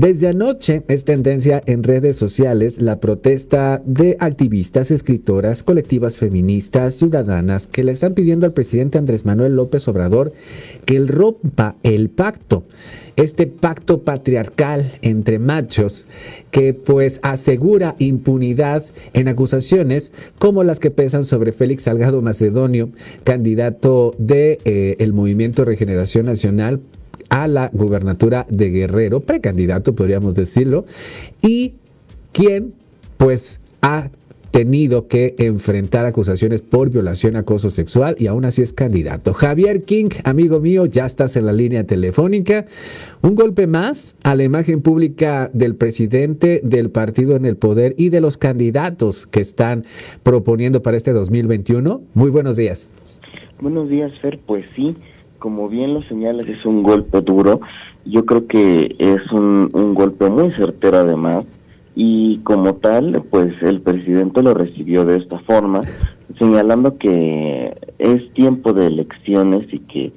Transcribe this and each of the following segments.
Desde anoche es tendencia en redes sociales la protesta de activistas, escritoras, colectivas feministas, ciudadanas que le están pidiendo al presidente Andrés Manuel López Obrador que rompa el pacto, este pacto patriarcal entre machos que pues asegura impunidad en acusaciones como las que pesan sobre Félix Salgado Macedonio, candidato de eh, el Movimiento Regeneración Nacional a la gubernatura de Guerrero, precandidato podríamos decirlo, y quien pues ha tenido que enfrentar acusaciones por violación, acoso sexual y aún así es candidato. Javier King, amigo mío, ya estás en la línea telefónica. Un golpe más a la imagen pública del presidente del partido en el poder y de los candidatos que están proponiendo para este 2021. Muy buenos días. Buenos días, Fer. Pues sí, como bien lo señalas, es un golpe duro. Yo creo que es un, golpe muy certero además y como tal, pues el presidente lo recibió de esta forma, señalando que es tiempo de elecciones y que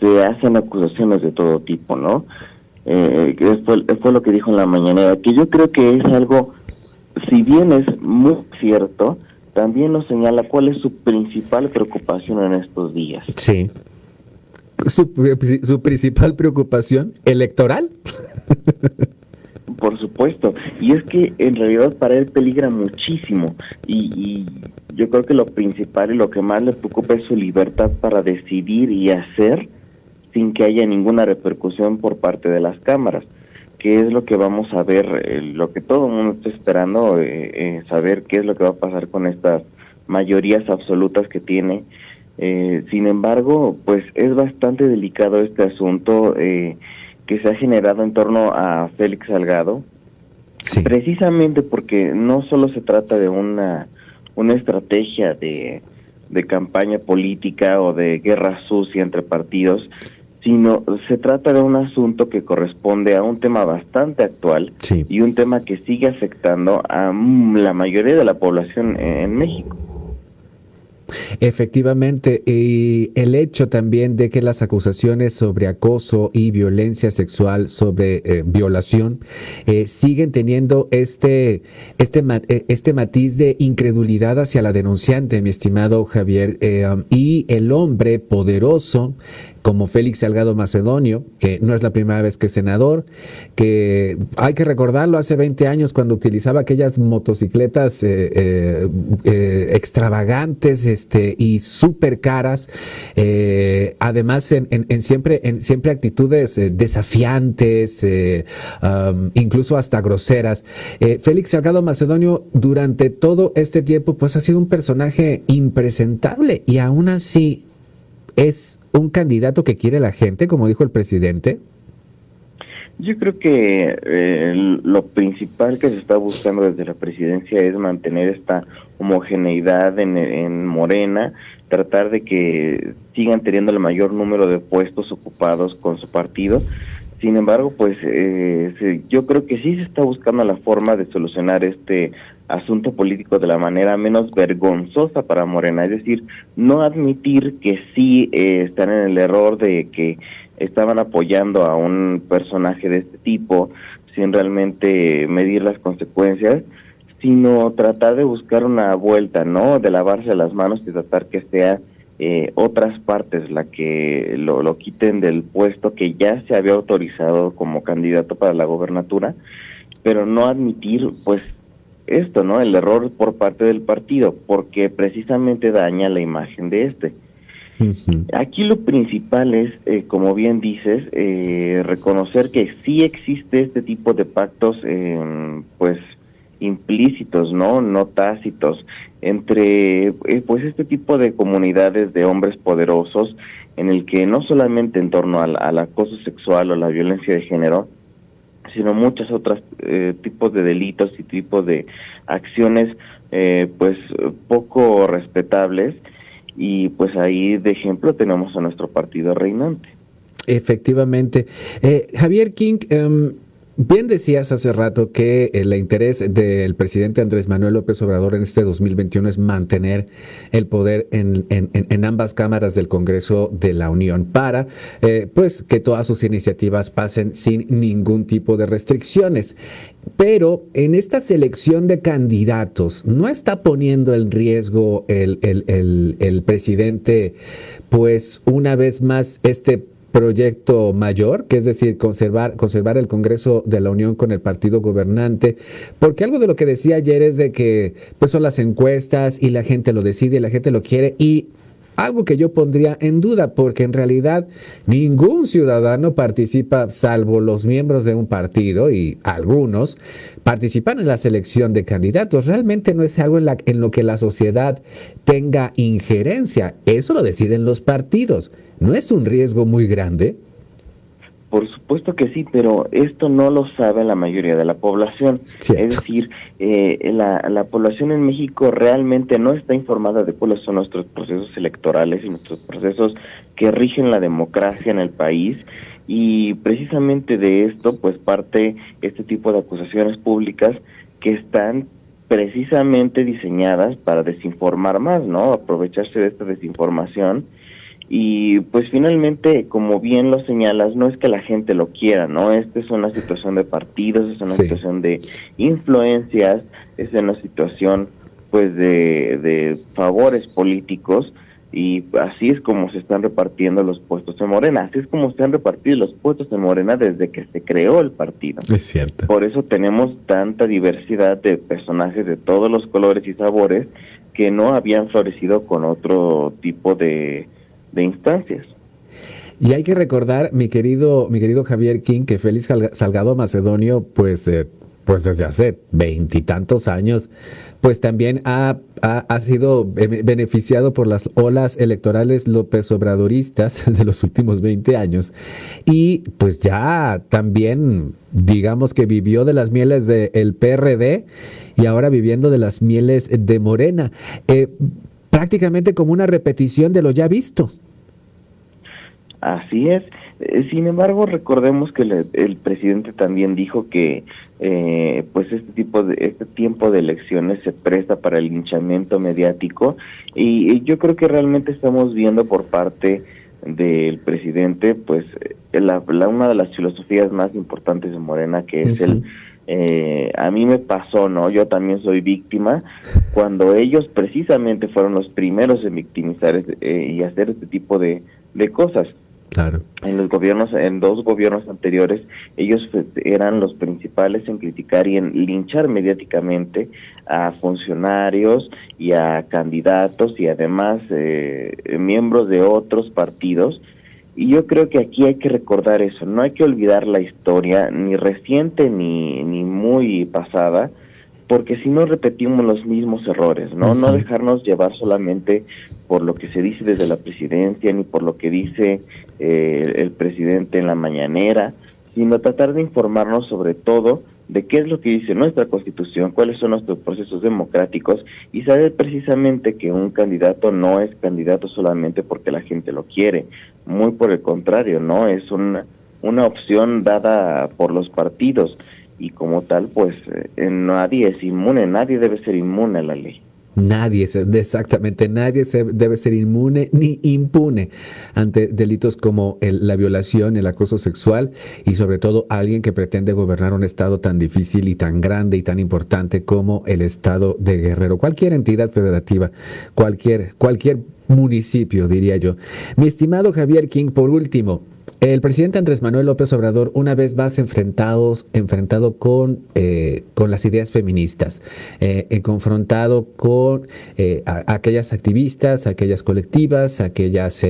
se hacen acusaciones de todo tipo, ¿no? Eh, fue, fue lo que dijo en la mañanera, que yo creo que es algo, si bien es muy cierto, también nos señala cuál es su principal preocupación en estos días. Sí su, principal preocupación electoral. Por supuesto, y es que en realidad para él peligra muchísimo y, yo creo que lo principal y lo que más le preocupa es su libertad para decidir y hacer sin que haya ninguna repercusión por parte de las cámaras, que es lo que vamos a ver, eh, lo que todo el mundo está esperando, eh, eh, saber qué es lo que va a pasar con estas mayorías absolutas que tiene eh, sin embargo, pues es bastante delicado este asunto eh, que se ha generado en torno a Félix Salgado, precisamente porque no solo se trata de una, una estrategia de, de campaña política o de guerra sucia entre partidos, sino se trata de un asunto que corresponde a un tema bastante actual y un tema que sigue afectando a la mayoría de la población en México. Efectivamente, y el hecho también de que las acusaciones sobre acoso y violencia sexual, sobre eh, violación, eh, siguen teniendo este, este, eh, este matiz de incredulidad hacia la denunciante, mi estimado Javier, um, y el hombre poderoso como Félix Salgado Macedonio, que no es la primera vez que es senador, que hay que recordarlo hace 20 años cuando utilizaba aquellas motocicletas eh, eh, eh, extravagantes este, y súper caras, además en, siempre, en siempre actitudes desafiantes, um, incluso hasta groseras. Félix Salgado Macedonio durante todo este tiempo pues ha sido un personaje impresentable y aún así es un candidato que quiere la gente, como dijo el presidente? Yo creo que eh, lo principal que se está buscando desde la presidencia es mantener esta homogeneidad en, Morena, tratar de que sigan teniendo el mayor número de puestos ocupados con su partido. Sin embargo, pues eh, yo creo que sí se está buscando la forma de solucionar este asunto político de la manera menos vergonzosa para Morena, es decir, no admitir que sí eh, están en el error de que estaban apoyando a un personaje de este tipo sin realmente medir las consecuencias, sino tratar de buscar una vuelta, ¿no? De lavarse las manos y tratar que sea eh, otras partes la que lo, lo quiten del puesto que ya se había autorizado como candidato para la gobernatura, pero no admitir pues esto, ¿no? El error por parte del partido, porque precisamente daña la imagen de este. Aquí lo principal es, eh, como bien dices, eh, reconocer que sí existe este tipo de pactos, eh, pues implícitos, ¿no? No tácitos, entre, eh, pues este tipo de comunidades de hombres poderosos, en el que no solamente en torno al, al acoso sexual o la violencia de género, sino muchos otros eh, tipos de delitos y tipos de acciones eh, pues poco respetables y pues ahí de ejemplo tenemos a nuestro partido reinante. Efectivamente. Eh, Javier King, em, Bien decías hace rato que el interés del presidente Andrés Manuel López Obrador en este 2021 es mantener el poder en, en, ambas cámaras del Congreso de la Unión para eh, pues que todas sus iniciativas pasen sin ningún tipo de restricciones. Pero en esta selección de candidatos, ¿no está poniendo en riesgo el, el, el, el presidente pues una vez más este proyecto mayor, que es decir, conservar, conservar el Congreso de la Unión con el partido gobernante, porque algo de lo que decía ayer es de que pues son las encuestas y la gente lo decide, y la gente lo quiere y algo que yo pondría en duda, porque en realidad ningún ciudadano participa, salvo los miembros de un partido y algunos, participan en la selección de candidatos. Realmente no es algo en, la, en lo que la sociedad tenga injerencia. Eso lo deciden los partidos. ¿No es un riesgo muy grande? Por supuesto que sí, pero esto no lo sabe la mayoría de la población. Es decir, eh, la, la, población en México realmente no está informada de cuáles son nuestros procesos electorales y nuestros procesos que rigen la democracia en el país. Y precisamente de esto, pues parte este tipo de acusaciones públicas que están precisamente diseñadas para desinformar más, ¿no? Aprovecharse de esta desinformación y pues finalmente, como bien lo señalas, no es que la gente lo quiera, ¿no? Esta es una situación de partidos, es una situación de influencias, es una situación pues de, de favores políticos y así es como se están repartiendo los puestos en Morena, así es como se han repartido los puestos en Morena desde que se creó el partido. Es cierto. Por eso tenemos tanta diversidad de personajes de todos los colores y sabores que no habían florecido con otro tipo de de instancias. Y hay que recordar, mi querido, mi querido Javier King, que Félix Salgado Macedonio, pues, eh, pues desde hace veintitantos años, pues también ha, ha, sido beneficiado por las olas electorales López Obradoristas de los últimos 20 años. Y pues ya también, digamos que vivió de las mieles del PRD y ahora viviendo de las mieles de Morena. Eh, prácticamente como una repetición de lo ya visto. Así es. Eh, sin embargo, recordemos que el presidente también dijo que eh, pues este tipo de este tiempo de elecciones se presta para el linchamiento mediático y, yo creo que realmente estamos viendo por parte del presidente pues la, una de las filosofías más importantes de Morena que es el eh, a mí me pasó, ¿no? Yo también soy víctima cuando ellos precisamente fueron los primeros en victimizar eh, y hacer este tipo de, de cosas. En los gobiernos, en dos gobiernos anteriores, ellos eran los principales en criticar y en linchar mediáticamente a funcionarios y a candidatos y además eh, miembros de otros partidos. Y yo creo que aquí hay que recordar eso, no hay que olvidar la historia, ni reciente ni, ni muy pasada, porque si no repetimos los mismos errores, ¿no? No dejarnos llevar solamente por lo que se dice desde la presidencia, ni por lo que dice eh, el presidente en la mañanera, sino tratar de informarnos sobre todo de qué es lo que dice nuestra constitución, cuáles son nuestros procesos democráticos y saber precisamente que un candidato no es candidato solamente porque la gente lo quiere, muy por el contrario, ¿no? Es una, una opción dada por los partidos y como tal, pues eh, nadie es inmune, nadie debe ser inmune a la ley. Nadie, exactamente, nadie se debe ser inmune ni impune ante delitos como la violación, el acoso sexual y sobre todo alguien que pretende gobernar un estado tan difícil y tan grande y tan importante como el estado de Guerrero. Cualquier entidad federativa, cualquier, cualquier municipio, diría yo. Mi estimado Javier King, por último, el presidente Andrés Manuel López Obrador, una vez más enfrentados, enfrentado con, eh, con las ideas feministas, eh, confrontado con eh, aquellas activistas, aquellas colectivas, aquellas,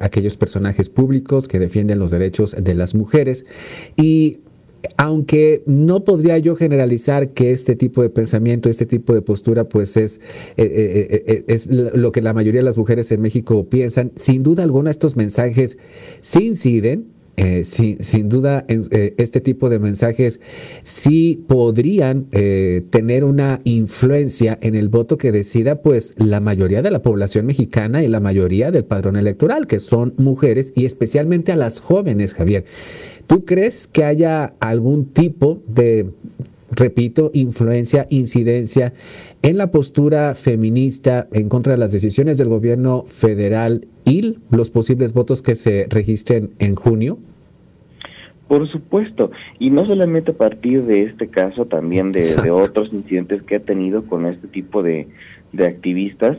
aquellos personajes públicos que defienden los derechos de las mujeres. Y aunque no podría yo generalizar que este tipo de pensamiento, este tipo de postura, pues es, eh, eh, eh, es lo que la mayoría de las mujeres en México piensan, sin duda alguna estos mensajes sí inciden, eh, sin, duda eh, este tipo de mensajes sí podrían eh, tener una influencia en el voto que decida pues la mayoría de la población mexicana y la mayoría del padrón electoral, que son mujeres y especialmente a las jóvenes, Javier. ¿Tú crees que haya algún tipo de repito, influencia, incidencia en la postura feminista en contra de las decisiones del gobierno federal y los posibles votos que se registren en junio? Por supuesto, y no solamente a partir de este caso, también de, otros incidentes que ha tenido con este tipo de, activistas.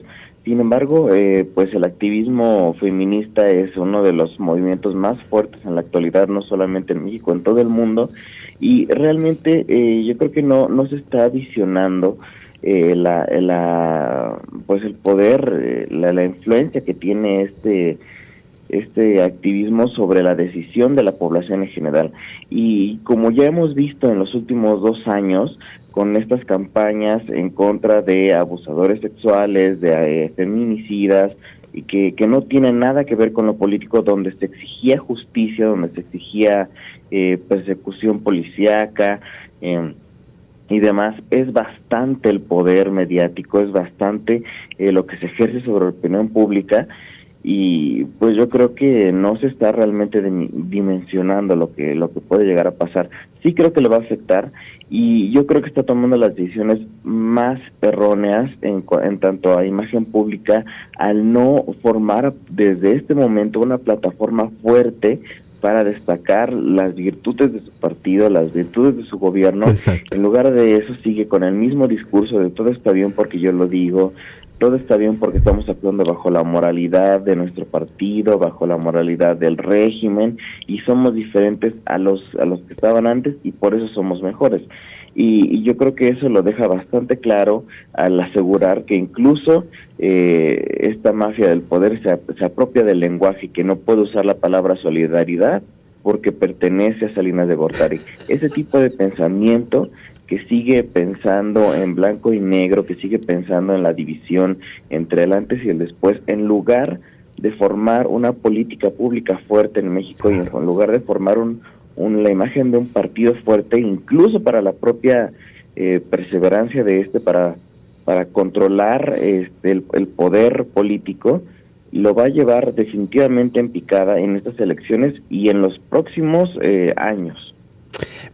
Sin embargo, eh, pues el activismo feminista es uno de los movimientos más fuertes en la actualidad, no solamente en México, en todo el mundo, y realmente eh, yo creo que no, no se está adicionando eh, la, la, pues el poder, eh, la, la, influencia que tiene este este activismo sobre la decisión de la población en general. Y como ya hemos visto en los últimos dos años, con estas campañas en contra de abusadores sexuales, de feminicidas, y que, que no tienen nada que ver con lo político, donde se exigía justicia, donde se exigía eh, persecución policíaca eh, y demás, es bastante el poder mediático, es bastante eh, lo que se ejerce sobre la opinión pública y pues yo creo que no se está realmente dimensionando lo que lo que puede llegar a pasar. Sí creo que le va a afectar y yo creo que está tomando las decisiones más erróneas en, en tanto a imagen pública al no formar desde este momento una plataforma fuerte para destacar las virtudes de su partido, las virtudes de su gobierno. En lugar de eso sigue con el mismo discurso de todo está bien porque yo lo digo, todo está bien porque estamos actuando bajo la moralidad de nuestro partido, bajo la moralidad del régimen y somos diferentes a los a los que estaban antes y por eso somos mejores. Y, yo creo que eso lo deja bastante claro al asegurar que incluso eh, esta mafia del poder se, se apropia del lenguaje que no puede usar la palabra solidaridad porque pertenece a Salinas de Gortari. Ese tipo de pensamiento que sigue pensando en blanco y negro, que sigue pensando en la división entre el antes y el después, en lugar de formar una política pública fuerte en México y en lugar de formar un, la imagen de un partido fuerte, incluso para la propia eh, perseverancia de este, para, para controlar este, el, poder político, lo va a llevar definitivamente en picada en estas elecciones y en los próximos eh, años.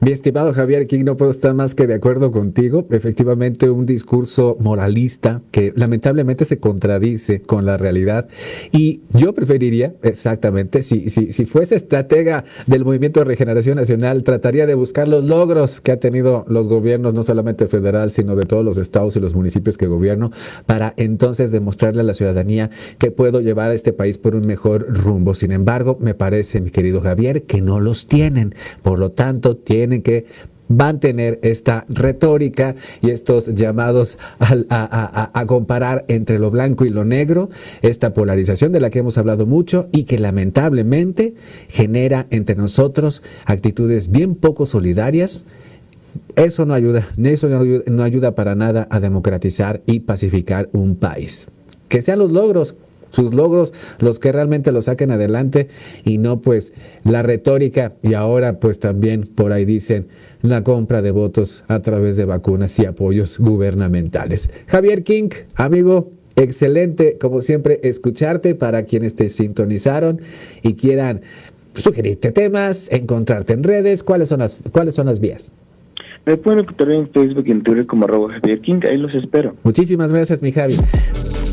Mi estimado Javier King, no puedo estar más que de acuerdo contigo. Efectivamente, un discurso moralista que lamentablemente se contradice con la realidad. Y yo preferiría, exactamente, si, si, si fuese estratega del Movimiento de Regeneración Nacional, trataría de buscar los logros que ha tenido los gobiernos, no solamente federal, sino de todos los estados y los municipios que gobierno, para entonces demostrarle a la ciudadanía que puedo llevar a este país por un mejor rumbo. Sin embargo, me parece, mi querido Javier, que no los tienen. Por lo tanto, tienen que mantener esta retórica y estos llamados a, comparar entre lo blanco y lo negro, esta polarización de la que hemos hablado mucho y que lamentablemente genera entre nosotros actitudes bien poco solidarias. Eso no ayuda, eso no ayuda, no ayuda para nada a democratizar y pacificar un país. Que sean los logros, sus logros los que realmente lo saquen adelante y no pues la retórica y ahora pues también por ahí dicen la compra de votos a través de vacunas y apoyos gubernamentales. Javier King, amigo, excelente como siempre escucharte para quienes te sintonizaron y quieran sugerirte temas, encontrarte en redes, ¿cuáles son las, cuáles son las vías? Me pueden encontrar en Facebook y en Twitter como arroba Javier King, ahí los espero. Muchísimas gracias, mi Javi